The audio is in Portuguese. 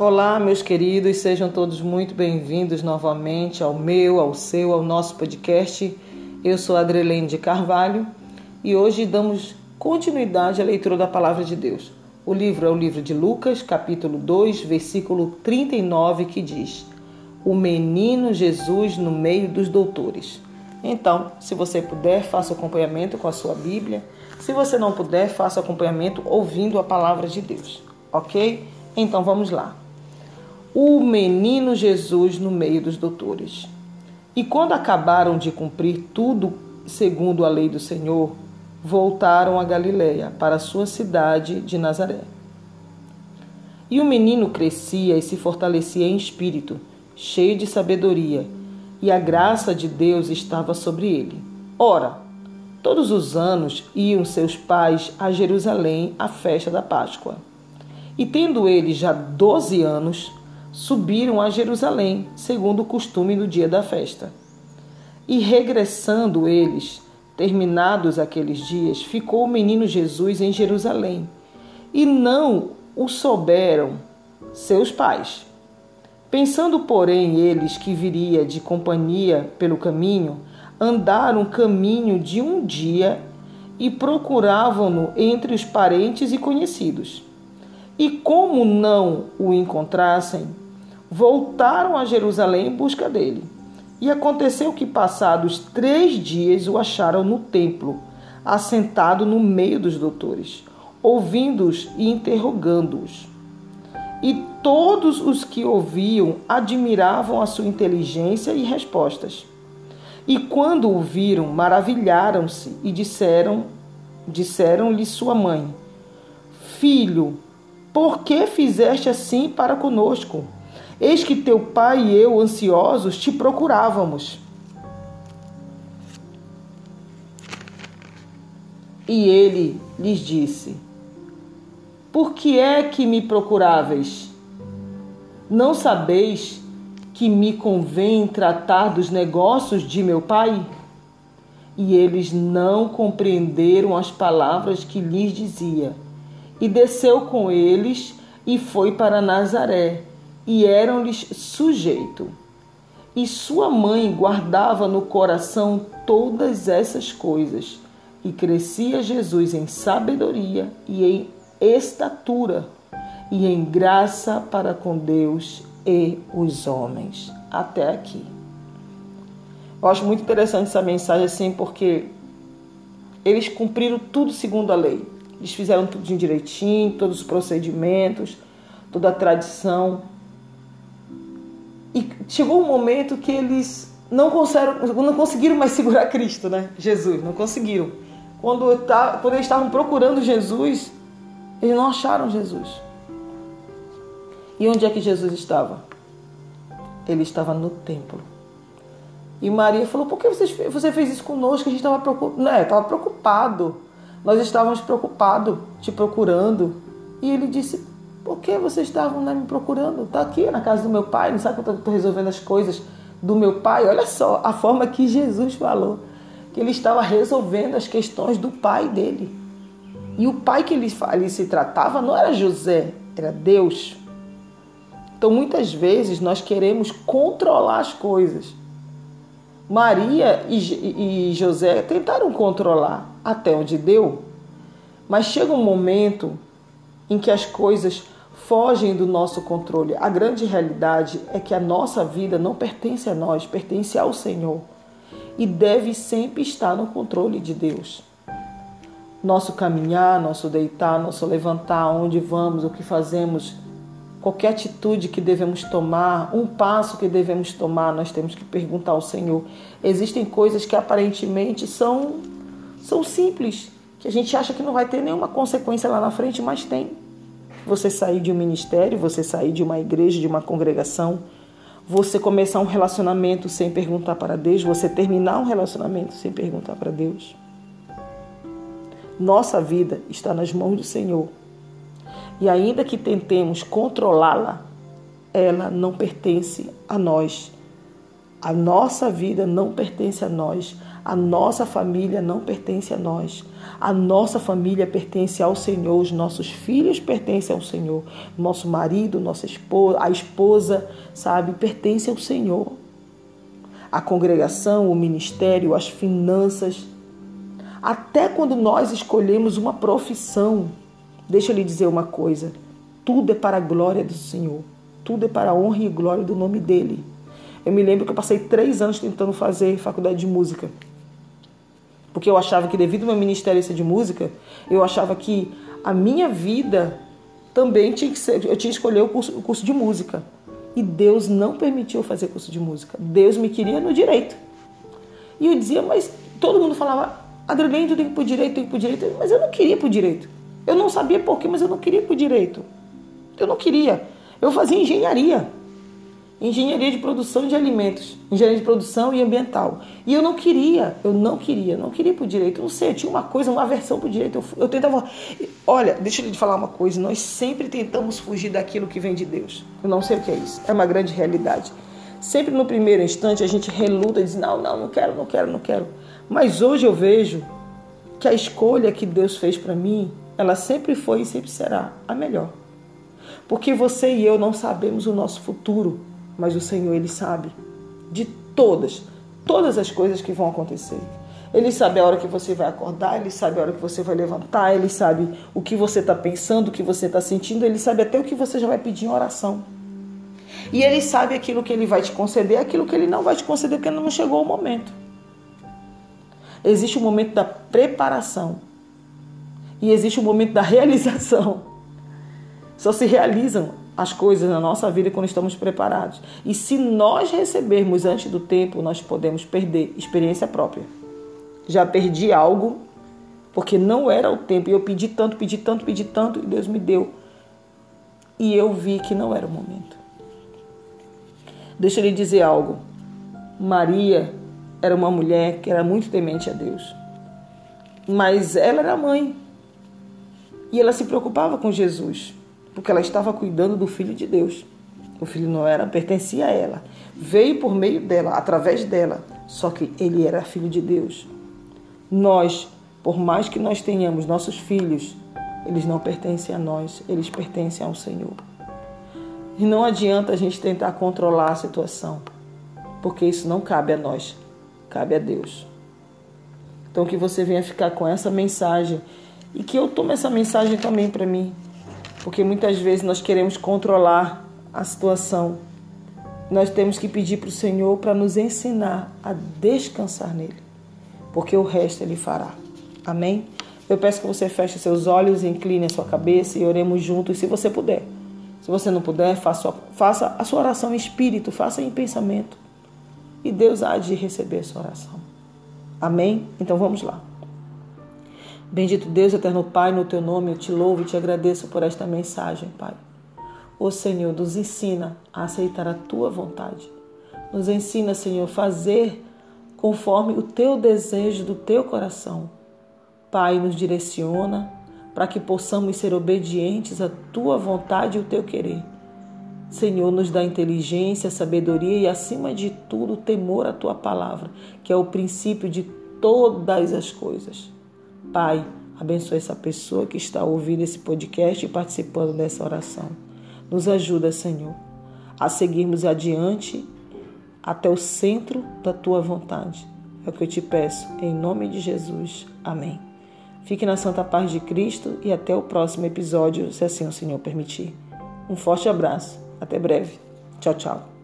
Olá, meus queridos, sejam todos muito bem-vindos novamente ao meu, ao seu, ao nosso podcast. Eu sou Adrelene de Carvalho e hoje damos continuidade à leitura da palavra de Deus. O livro é o livro de Lucas, capítulo 2, versículo 39, que diz: O menino Jesus no meio dos doutores. Então, se você puder, faça acompanhamento com a sua Bíblia. Se você não puder, faça acompanhamento ouvindo a palavra de Deus, ok? Então vamos lá. O menino Jesus no meio dos doutores. E quando acabaram de cumprir tudo segundo a lei do Senhor, voltaram a Galiléia, para sua cidade de Nazaré. E o menino crescia e se fortalecia em espírito, cheio de sabedoria, e a graça de Deus estava sobre ele. Ora, todos os anos iam seus pais a Jerusalém à festa da Páscoa. E tendo eles já doze anos, subiram a Jerusalém, segundo o costume do dia da festa. E regressando eles, terminados aqueles dias, ficou o menino Jesus em Jerusalém, e não o souberam seus pais. Pensando, porém, eles que viria de companhia pelo caminho, andaram caminho de um dia e procuravam-no entre os parentes e conhecidos. E como não o encontrassem, voltaram a Jerusalém em busca dele. E aconteceu que, passados três dias, o acharam no templo, assentado no meio dos doutores, ouvindo-os e interrogando-os. E todos os que ouviam admiravam a sua inteligência e respostas. E quando o viram, maravilharam-se e disseram, disseram-lhe sua mãe: Filho, por que fizeste assim para conosco? Eis que teu pai e eu, ansiosos, te procurávamos. E ele lhes disse: Por que é que me procuráveis? Não sabeis que me convém tratar dos negócios de meu pai? E eles não compreenderam as palavras que lhes dizia e desceu com eles e foi para Nazaré, e eram-lhes sujeito. E sua mãe guardava no coração todas essas coisas, e crescia Jesus em sabedoria e em estatura, e em graça para com Deus e os homens. Até aqui. Eu acho muito interessante essa mensagem assim, porque eles cumpriram tudo segundo a lei. Eles fizeram tudo direitinho, todos os procedimentos, toda a tradição. E chegou um momento que eles não, não conseguiram mais segurar Cristo, né? Jesus, não conseguiram. Quando, quando eles estavam procurando Jesus, eles não acharam Jesus. E onde é que Jesus estava? Ele estava no templo. E Maria falou: Por que você fez isso conosco? A gente estava preocupado. Não, estava preocupado. Nós estávamos preocupados, te procurando. E ele disse: Por que vocês estavam né, me procurando? Está aqui na casa do meu pai, não sabe que eu estou resolvendo as coisas do meu pai? Olha só a forma que Jesus falou, que ele estava resolvendo as questões do pai dele. E o pai que ele, ele se tratava não era José, era Deus. Então muitas vezes nós queremos controlar as coisas. Maria e, e José tentaram controlar até onde deu, mas chega um momento em que as coisas fogem do nosso controle. A grande realidade é que a nossa vida não pertence a nós, pertence ao Senhor e deve sempre estar no controle de Deus. Nosso caminhar, nosso deitar, nosso levantar, onde vamos, o que fazemos, qualquer atitude que devemos tomar, um passo que devemos tomar, nós temos que perguntar ao Senhor. Existem coisas que aparentemente são, são simples, que a gente acha que não vai ter nenhuma consequência lá na frente, mas tem. Você sair de um ministério, você sair de uma igreja, de uma congregação, você começar um relacionamento sem perguntar para Deus, você terminar um relacionamento sem perguntar para Deus. Nossa vida está nas mãos do Senhor. E ainda que tentemos controlá-la, ela não pertence a nós. A nossa vida não pertence a nós. A nossa família não pertence a nós. A nossa família pertence ao Senhor, os nossos filhos pertencem ao Senhor, nosso marido, nossa esposa, a esposa, sabe, pertence ao Senhor. A congregação, o ministério, as finanças, até quando nós escolhemos uma profissão, deixa eu lhe dizer uma coisa: tudo é para a glória do Senhor, tudo é para a honra e glória do nome dele. Eu me lembro que eu passei três anos tentando fazer faculdade de música. Porque eu achava que, devido ao meu ministério de música, eu achava que a minha vida também tinha que ser. Eu tinha que escolher o curso, o curso de música. E Deus não permitiu fazer curso de música. Deus me queria no direito. E eu dizia, mas todo mundo falava, Adriane, tu tem que ir pro direito, tem que ir pro direito. Mas eu não queria ir pro direito. Eu não sabia porquê, mas eu não queria ir pro direito. Eu não queria. Eu fazia engenharia engenharia de produção de alimentos, engenharia de produção e ambiental. E eu não queria, eu não queria, não queria para o direito. Eu não sei, eu tinha uma coisa, uma aversão para o direito. Eu, eu tentava. Olha, deixa eu te falar uma coisa: nós sempre tentamos fugir daquilo que vem de Deus. Eu não sei o que é isso, é uma grande realidade. Sempre no primeiro instante a gente reluta diz: não, não, não quero, não quero, não quero. Mas hoje eu vejo que a escolha que Deus fez para mim, ela sempre foi e sempre será a melhor. Porque você e eu não sabemos o nosso futuro mas o Senhor ele sabe de todas, todas as coisas que vão acontecer. Ele sabe a hora que você vai acordar, ele sabe a hora que você vai levantar, ele sabe o que você está pensando, o que você está sentindo, ele sabe até o que você já vai pedir em oração. E ele sabe aquilo que ele vai te conceder, aquilo que ele não vai te conceder, porque não chegou o momento. Existe o momento da preparação e existe o momento da realização. Só se realizam as coisas na nossa vida quando estamos preparados. E se nós recebermos antes do tempo, nós podemos perder experiência própria. Já perdi algo porque não era o tempo. E eu pedi tanto, pedi tanto, pedi tanto e Deus me deu. E eu vi que não era o momento. Deixa eu lhe dizer algo. Maria era uma mulher que era muito temente a Deus. Mas ela era mãe. E ela se preocupava com Jesus porque ela estava cuidando do filho de Deus. O filho não era, pertencia a ela. Veio por meio dela, através dela, só que ele era filho de Deus. Nós, por mais que nós tenhamos nossos filhos, eles não pertencem a nós, eles pertencem ao Senhor. E não adianta a gente tentar controlar a situação, porque isso não cabe a nós, cabe a Deus. Então que você venha ficar com essa mensagem e que eu tome essa mensagem também para mim, porque muitas vezes nós queremos controlar a situação. Nós temos que pedir para o Senhor para nos ensinar a descansar nele, porque o resto ele fará. Amém? Eu peço que você feche seus olhos, incline a sua cabeça e oremos juntos, se você puder. Se você não puder, faça, faça a sua oração em espírito, faça em pensamento. E Deus há de receber a sua oração. Amém? Então vamos lá. Bendito Deus, eterno Pai, no teu nome eu te louvo e te agradeço por esta mensagem, Pai. O Senhor nos ensina a aceitar a tua vontade. Nos ensina, Senhor, a fazer conforme o teu desejo do teu coração. Pai, nos direciona para que possamos ser obedientes à tua vontade e ao teu querer. Senhor, nos dá inteligência, sabedoria e, acima de tudo, temor à tua palavra, que é o princípio de todas as coisas. Pai, abençoe essa pessoa que está ouvindo esse podcast e participando dessa oração. Nos ajuda, Senhor, a seguirmos adiante até o centro da tua vontade. É o que eu te peço, em nome de Jesus. Amém. Fique na santa paz de Cristo e até o próximo episódio, se assim o Senhor permitir. Um forte abraço. Até breve. Tchau, tchau.